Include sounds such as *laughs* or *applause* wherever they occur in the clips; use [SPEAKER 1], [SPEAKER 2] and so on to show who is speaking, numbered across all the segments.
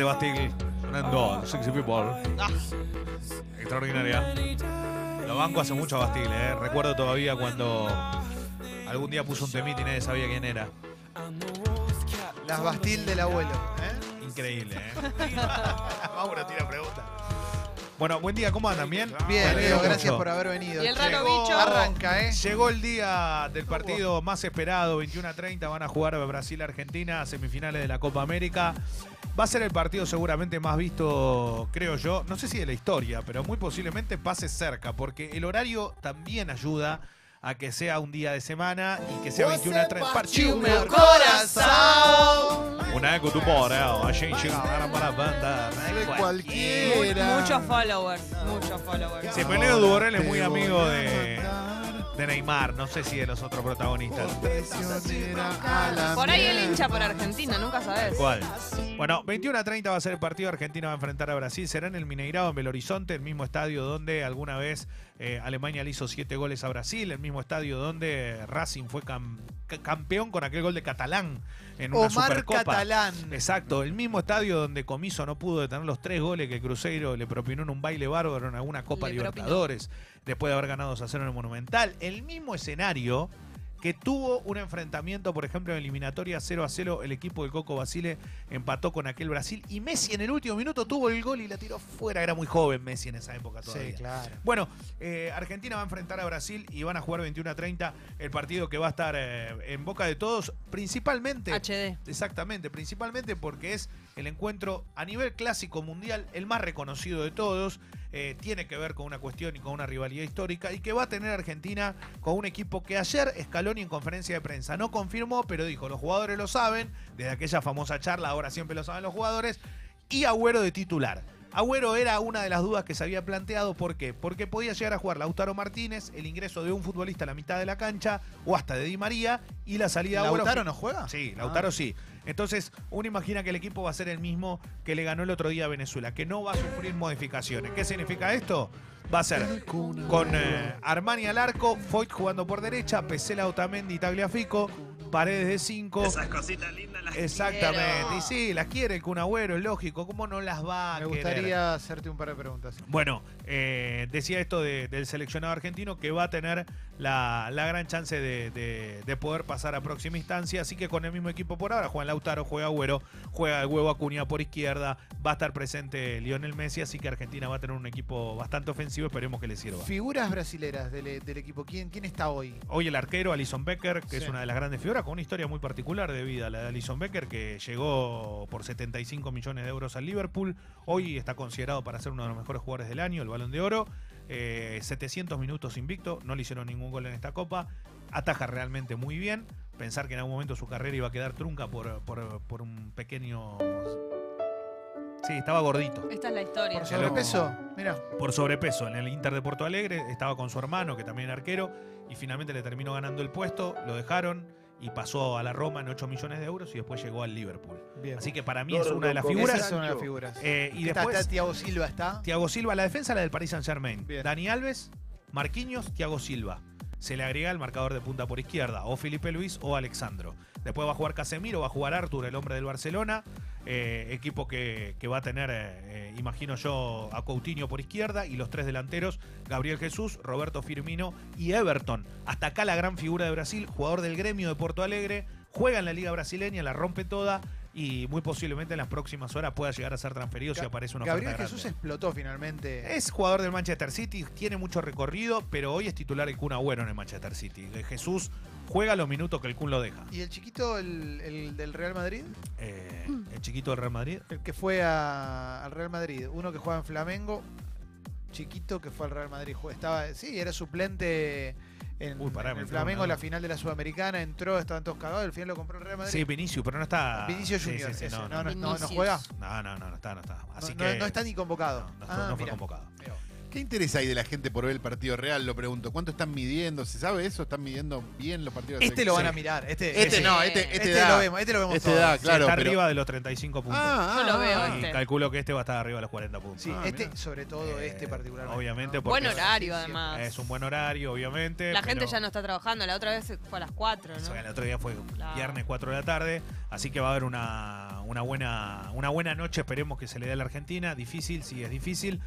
[SPEAKER 1] Bastille sonando Sexy People.
[SPEAKER 2] Ah,
[SPEAKER 1] Extraordinaria. Lo banco hace mucho a Bastille, ¿eh? Recuerdo todavía cuando algún día puso un temita y nadie sabía quién era.
[SPEAKER 2] las Bastille del abuelo. ¿eh?
[SPEAKER 1] Increíble, ¿eh? *laughs* Mauro tira pregunta. Bueno, buen día, ¿cómo andan? ¿Bien?
[SPEAKER 2] Bien, Leo, gracias
[SPEAKER 1] mucho.
[SPEAKER 2] por haber venido.
[SPEAKER 3] Y el raro bicho.
[SPEAKER 2] Arranca, ¿eh?
[SPEAKER 1] Llegó el día del partido más esperado, 21 a 30, van a jugar Brasil-Argentina, semifinales de la Copa América. Va a ser el partido seguramente más visto, creo yo, no sé si de la historia, pero muy posiblemente pase cerca, porque el horario también ayuda a que sea un día de semana y que sea 21 a 30. Partiu meu
[SPEAKER 2] corazón.
[SPEAKER 1] Una eco tu porel, a gente para a banda. Né?
[SPEAKER 2] cualquiera.
[SPEAKER 3] Muchos followers, muchos followers.
[SPEAKER 1] Sí, Peleo Duborel es muy amigo de, de Neymar, no sé si de los otros protagonistas.
[SPEAKER 3] Por ahí el hincha por Argentina, nunca sabes.
[SPEAKER 1] ¿Cuál? Bueno, 21 a 30 va a ser el partido. Argentina va a enfrentar a Brasil. Será en el Mineirao, en Belo Horizonte, el mismo estadio donde alguna vez eh, Alemania le hizo siete goles a Brasil, el mismo estadio donde Racing fue cam- ca- campeón con aquel gol de Catalán en una
[SPEAKER 2] Omar
[SPEAKER 1] Supercopa.
[SPEAKER 2] Catalán.
[SPEAKER 1] Exacto, el mismo estadio donde Comiso no pudo detener los tres goles que Cruzeiro le propinó en un baile bárbaro en alguna Copa
[SPEAKER 3] Le propinó.
[SPEAKER 1] Libertadores, después de haber ganado 2 a 0 en el Monumental. El mismo escenario que tuvo un enfrentamiento, por ejemplo, en eliminatoria 0 a 0, el equipo del Coco Basile empató con aquel Brasil y Messi en el último minuto tuvo el gol y la tiró fuera. Era muy joven Messi en esa época todavía.
[SPEAKER 2] Sí, claro.
[SPEAKER 1] Bueno, eh, Argentina va a enfrentar a Brasil y van a jugar 21 a 30, el partido que va a estar eh, en boca de todos, principalmente
[SPEAKER 3] HD.
[SPEAKER 1] Exactamente, principalmente porque es el encuentro a nivel clásico mundial el más reconocido de todos. Eh, tiene que ver con una cuestión y con una rivalidad histórica y que va a tener Argentina con un equipo que ayer Scaloni en conferencia de prensa no confirmó, pero dijo, los jugadores lo saben, desde aquella famosa charla, ahora siempre lo saben los jugadores, y Agüero de titular. Agüero era una de las dudas que se había planteado, ¿por qué? Porque podía llegar a jugar Lautaro Martínez, el ingreso de un futbolista a la mitad de la cancha, o hasta de Di María, y la salida de Agüero.
[SPEAKER 2] ¿Lautaro no juega?
[SPEAKER 1] Sí,
[SPEAKER 2] Ah.
[SPEAKER 1] Lautaro sí. Entonces, uno imagina que el equipo va a ser el mismo que le ganó el otro día a Venezuela, que no va a sufrir modificaciones. ¿Qué significa esto? Va a ser con eh, Armani al arco, Foyt jugando por derecha, Pesela, Otamendi, Tagliafico, Paredes de 5.
[SPEAKER 4] Esas cositas lindas las
[SPEAKER 1] Exactamente.
[SPEAKER 3] quiero.
[SPEAKER 1] Y sí, las quiere el Kun Agüero, es lógico. ¿Cómo no las va a
[SPEAKER 2] Me
[SPEAKER 1] querer?
[SPEAKER 2] gustaría hacerte un par de preguntas.
[SPEAKER 1] Bueno, eh, decía esto de- del seleccionado argentino que va a tener la, la gran chance de, de- de poder pasar a próxima instancia. Así que con el mismo equipo por ahora, Juan Lautaro, juega Agüero, juega el huevo Acuña por izquierda, va a estar presente Lionel Messi, así que Argentina va a tener un equipo bastante ofensivo, esperemos que le sirva.
[SPEAKER 2] Figuras brasileras del, del equipo. ¿Quién, ¿Quién está hoy?
[SPEAKER 1] Hoy el arquero Alison Becker, que es una de las grandes figuras, con una historia muy particular de vida, la de Alison Becker, que llegó por 75 millones de euros al Liverpool. Hoy está considerado para ser uno de los mejores jugadores del año, el Balón de Oro. Eh, 700 minutos invicto, no le hicieron ningún gol en esta copa. Ataja realmente muy bien. Pensar que en algún momento su carrera iba a quedar trunca por, por- por un pequeño. Sí, estaba gordito.
[SPEAKER 3] Esta es la historia.
[SPEAKER 2] ¿Por sobrepeso? Mira.
[SPEAKER 1] Por sobrepeso en el Inter de Porto Alegre, estaba con su hermano, que también era arquero, y finalmente le terminó ganando el puesto, lo dejaron y pasó a la Roma en 8 millones de euros y después llegó al Liverpool.
[SPEAKER 2] Bien.
[SPEAKER 1] Así que para mí es una de las
[SPEAKER 2] Esa
[SPEAKER 1] figuras.
[SPEAKER 2] es una de las figuras.
[SPEAKER 1] Eh, y
[SPEAKER 2] Está-
[SPEAKER 1] después,
[SPEAKER 2] está Thiago Silva está.
[SPEAKER 1] Thiago Silva, la defensa la del Paris Saint Germain.
[SPEAKER 2] Bien.
[SPEAKER 1] Dani Alves, Marquinhos, Thiago Silva. Se le agrega el marcador de punta por izquierda, o Felipe Luis o Alexandro. Después va a jugar Casemiro, va a jugar Artur, el hombre del Barcelona. eh, equipo que, que va a tener, eh, imagino yo, a Coutinho por izquierda y los tres delanteros, Gabriel Jesús, Roberto Firmino y Everton. Hasta acá la gran figura de Brasil, jugador del gremio de Porto Alegre, juega en la liga brasileña, la rompe toda y muy posiblemente en las próximas horas pueda llegar a ser transferido si aparece una
[SPEAKER 2] Gabriel
[SPEAKER 1] oferta
[SPEAKER 2] Jesús
[SPEAKER 1] grande.
[SPEAKER 2] explotó finalmente.
[SPEAKER 1] Es jugador del Manchester City, tiene mucho recorrido, pero hoy es titular el Kun Agüero en el Manchester City. Eh, Jesús juega los minutos que el Kun lo deja.
[SPEAKER 2] ¿Y el chiquito, el, el del Real Madrid?
[SPEAKER 1] Eh, el chiquito del Real Madrid.
[SPEAKER 2] El que fue a- al Real Madrid. Uno que juega en Flamengo. Chiquito que fue al Real Madrid. Estaba, sí, era suplente en,
[SPEAKER 1] Uy, pará,
[SPEAKER 2] en el Flamengo, la final de la Sudamericana. Entró, estaban todos cagados. Al final lo compró el Real Madrid.
[SPEAKER 1] Sí, Vinicius, pero no está.
[SPEAKER 2] Vinicius Junior.
[SPEAKER 1] sí, sí,
[SPEAKER 2] ese.
[SPEAKER 1] no,
[SPEAKER 2] no,
[SPEAKER 1] no,
[SPEAKER 2] no, no, no
[SPEAKER 3] Vinicius.
[SPEAKER 2] juega.
[SPEAKER 1] no, no, no, no está, no está. Así
[SPEAKER 2] no,
[SPEAKER 1] que
[SPEAKER 2] no- está ni convocado.
[SPEAKER 1] no, no
[SPEAKER 2] Ah,
[SPEAKER 1] fue, no fue
[SPEAKER 2] mira.
[SPEAKER 1] convocado.
[SPEAKER 2] Mira.
[SPEAKER 4] ¿Qué interés hay de la gente por ver el partido real? Lo pregunto. ¿Cuánto están midiendo? ¿Se sabe eso? ¿Están midiendo bien los partidos de
[SPEAKER 2] Este lo van a mirar. Este,
[SPEAKER 4] Este
[SPEAKER 3] Sí.
[SPEAKER 4] no, este, este,
[SPEAKER 2] este
[SPEAKER 4] da.
[SPEAKER 2] lo vemos, este lo vemos
[SPEAKER 4] Este
[SPEAKER 2] todos.
[SPEAKER 4] da,
[SPEAKER 1] Sí, está
[SPEAKER 4] pero-
[SPEAKER 1] arriba de los 35 puntos.
[SPEAKER 4] Ah,
[SPEAKER 3] Yo lo
[SPEAKER 4] ah,
[SPEAKER 3] veo,
[SPEAKER 4] ah.
[SPEAKER 1] y
[SPEAKER 3] este.
[SPEAKER 1] calculo que este va a estar arriba de los 40 puntos.
[SPEAKER 2] Sí,
[SPEAKER 4] Ah,
[SPEAKER 2] este,
[SPEAKER 4] mirá.
[SPEAKER 2] sobre todo
[SPEAKER 1] Eh,
[SPEAKER 2] este particularmente.
[SPEAKER 1] obviamente,
[SPEAKER 2] ¿no?
[SPEAKER 3] Buen horario, además.
[SPEAKER 1] Es un buen horario, obviamente.
[SPEAKER 3] La gente ya no está trabajando. La otra vez fue a las 4,
[SPEAKER 1] O sea, el
[SPEAKER 3] ¿no?
[SPEAKER 1] otro día fue
[SPEAKER 3] Claro.
[SPEAKER 1] viernes 4 de la tarde, así que va a haber una, una, buena, una buena noche, esperemos que se le dé a la Argentina, difícil, sí es difícil,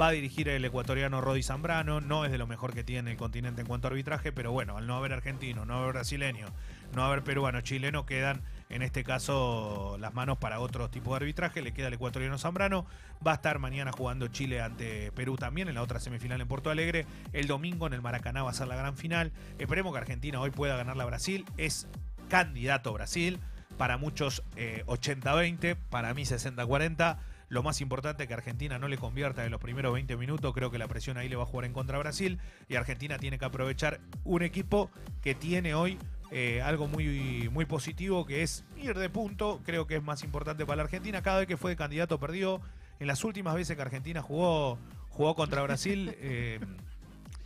[SPEAKER 1] va a dirigir el ecuatoriano Rodi Zambrano, no es de lo mejor que tiene el continente en cuanto a arbitraje, pero bueno, al no haber argentino, no haber brasileño, no haber peruano, chileno, quedan en este caso las manos para otro tipo de arbitraje, le queda el ecuatoriano Zambrano, va a estar mañana jugando Chile ante Perú también en la otra semifinal en Porto Alegre, el domingo en el Maracaná va a ser la gran final, esperemos que Argentina hoy pueda ganar la Brasil, es candidato Brasil, para muchos eh, 80-20, para mí 60-40. Lo más importante es que Argentina no le convierta en los primeros 20 minutos. Creo que la presión ahí le va a jugar en contra a Brasil. Y Argentina tiene que aprovechar un equipo que tiene hoy eh, algo muy, muy positivo, que es ir de punto. Creo que es más importante para la Argentina. Cada vez que fue de candidato perdió. En las últimas veces que Argentina jugó, jugó contra Brasil, *laughs* eh,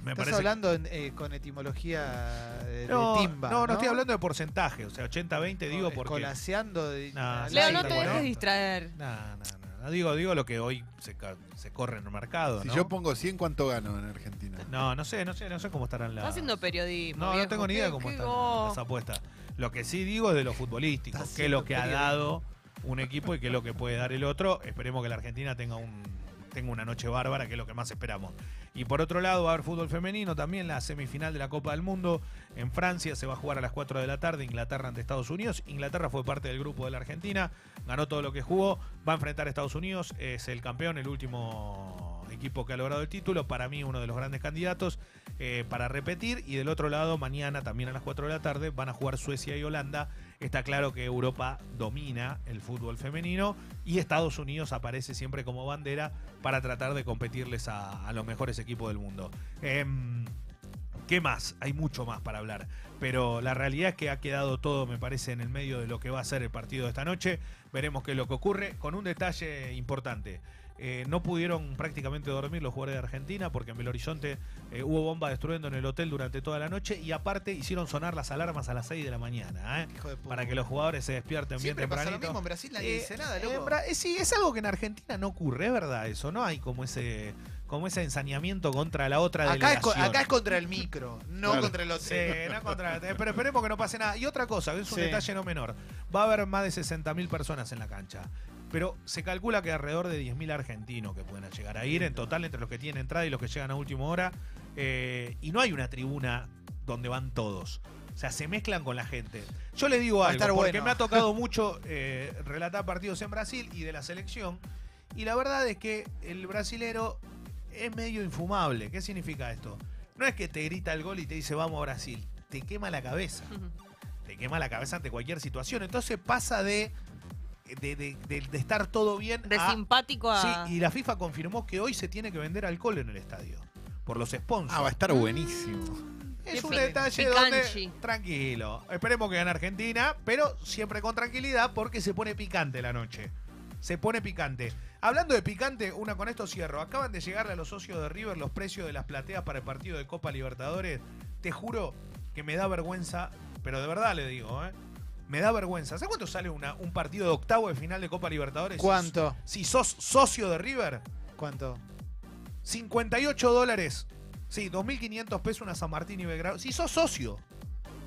[SPEAKER 1] me
[SPEAKER 2] Estás
[SPEAKER 1] parece
[SPEAKER 2] hablando en- eh, con etimología de, de
[SPEAKER 1] no,
[SPEAKER 2] timba.
[SPEAKER 1] no, no estoy hablando de porcentaje, o sea, 80-20 digo
[SPEAKER 2] No,
[SPEAKER 1] porque...
[SPEAKER 2] escolaseando de-
[SPEAKER 1] No,
[SPEAKER 2] al
[SPEAKER 3] Leo, no te dejes distraer.
[SPEAKER 1] No, no, no, no. Digo, digo lo que hoy se, ca- se corre en el mercado,
[SPEAKER 4] Si
[SPEAKER 1] ¿no?
[SPEAKER 4] yo pongo 100, ¿cuánto gano en Argentina?
[SPEAKER 1] No, no sé, no sé, no sé cómo estarán las...
[SPEAKER 3] Está haciendo periodismo.
[SPEAKER 1] No, no
[SPEAKER 3] viejo.
[SPEAKER 1] tengo ni idea
[SPEAKER 3] ¿Qué-
[SPEAKER 1] cómo están
[SPEAKER 3] go-
[SPEAKER 1] las apuestas. Lo que sí digo es de lo futbolístico, qué es lo que ha dado un equipo y qué es lo que puede dar el otro. Esperemos que la Argentina tenga un tenga una noche bárbara, que es lo que más esperamos. Y por otro lado, va a haber fútbol femenino, también la semifinal de la Copa del Mundo en Francia se va a jugar a las 4 de la tarde, Inglaterra ante Estados Unidos. Inglaterra fue parte del grupo de la Argentina, ganó todo lo que jugó, va a enfrentar a Estados Unidos, es el campeón, el último equipo que ha logrado el título, para mí uno de los grandes candidatos eh, para repetir. Y del otro lado, mañana también a las 4 de la tarde van a jugar Suecia y Holanda. Está claro que Europa domina el fútbol femenino y Estados Unidos aparece siempre como bandera para tratar de competirles a, los mejores equipos del mundo. Em, ¿Qué más? Hay mucho más para hablar. Pero la realidad es que ha quedado todo, me parece, en el medio de lo que va a ser el partido de esta noche. Veremos qué es lo que ocurre. Con un detalle importante. Eh, no pudieron prácticamente dormir los jugadores de Argentina porque en Belo Horizonte eh, hubo bomba destruyendo en el hotel durante toda la noche y aparte hicieron sonar las alarmas a las 6 de la mañana ¿eh?
[SPEAKER 2] De
[SPEAKER 1] para que los jugadores se despierten
[SPEAKER 2] Siempre
[SPEAKER 1] bien
[SPEAKER 2] pasa lo mismo. En Brasil nadie
[SPEAKER 1] Eh,
[SPEAKER 2] dice nada, loco.
[SPEAKER 1] Sí, es algo que en Argentina no ocurre, es verdad eso, ¿no? Hay como ese como ese ensañamiento contra la otra
[SPEAKER 2] Acá es,
[SPEAKER 1] delegación.
[SPEAKER 2] acá es contra el micro, no
[SPEAKER 4] Claro.
[SPEAKER 2] contra el
[SPEAKER 1] Sí,
[SPEAKER 2] hotel.
[SPEAKER 1] no contra- pero esperemos que no pase nada. Y otra cosa, que es un
[SPEAKER 2] Sí.
[SPEAKER 1] detalle no menor. Va a haber más de 60.000 personas en la cancha. Pero se calcula que alrededor de 10.000 argentinos que pueden llegar a ir en total entre los que tienen entrada y los que llegan a última hora. Eh, y no hay una tribuna donde van todos. O sea, se mezclan con la gente. Yo le digo algo,
[SPEAKER 2] estar
[SPEAKER 1] porque
[SPEAKER 2] bueno.
[SPEAKER 1] me ha tocado *laughs* mucho eh, relatar partidos en Brasil y de la selección. Y la verdad es que el brasilero es medio infumable. ¿Qué significa esto? No es que te grita el gol y te dice vamos a Brasil. Te quema la cabeza. Te quema la cabeza ante cualquier situación. Entonces pasa de, de, de- de- de estar todo bien
[SPEAKER 3] De
[SPEAKER 1] a-
[SPEAKER 3] simpático a.
[SPEAKER 1] Sí, y la FIFA confirmó que hoy se tiene que vender alcohol en el estadio. Por los sponsors.
[SPEAKER 4] Ah, va a estar buenísimo.
[SPEAKER 1] Es un detalle
[SPEAKER 3] picanchi.
[SPEAKER 1] donde. Tranquilo. Esperemos que gane Argentina, pero siempre con tranquilidad porque se pone picante la noche. Se pone picante. Hablando de picante, una con esto cierro. Acaban de llegarle a los socios de River los precios de las plateas para el partido de Copa Libertadores. Te juro que me da vergüenza, pero de verdad le digo, ¿eh? Me da vergüenza. ¿Sabes cuánto sale una- un partido de octavo de final de Copa Libertadores?
[SPEAKER 2] ¿Cuánto?
[SPEAKER 1] Si sos socio de River,
[SPEAKER 2] ¿Cuánto?
[SPEAKER 1] 58 dólares. Sí, 2.500 pesos una San Martín y Belgrano. Si sos socio.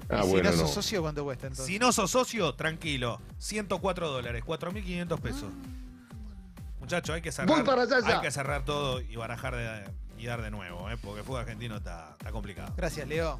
[SPEAKER 5] Ah,
[SPEAKER 2] si
[SPEAKER 5] bueno,
[SPEAKER 2] no
[SPEAKER 5] no.
[SPEAKER 2] sos socio, ¿cuánto cuesta entonces?
[SPEAKER 1] Si no sos socio, tranquilo. 104 dólares, 4.500 pesos. Muchachos, hay que cerrar.
[SPEAKER 5] Voy para allá ya.
[SPEAKER 1] Hay que cerrar todo y barajar de- y dar de nuevo, ¿eh? porque el fútbol argentino está, está complicado.
[SPEAKER 2] Gracias, Leo.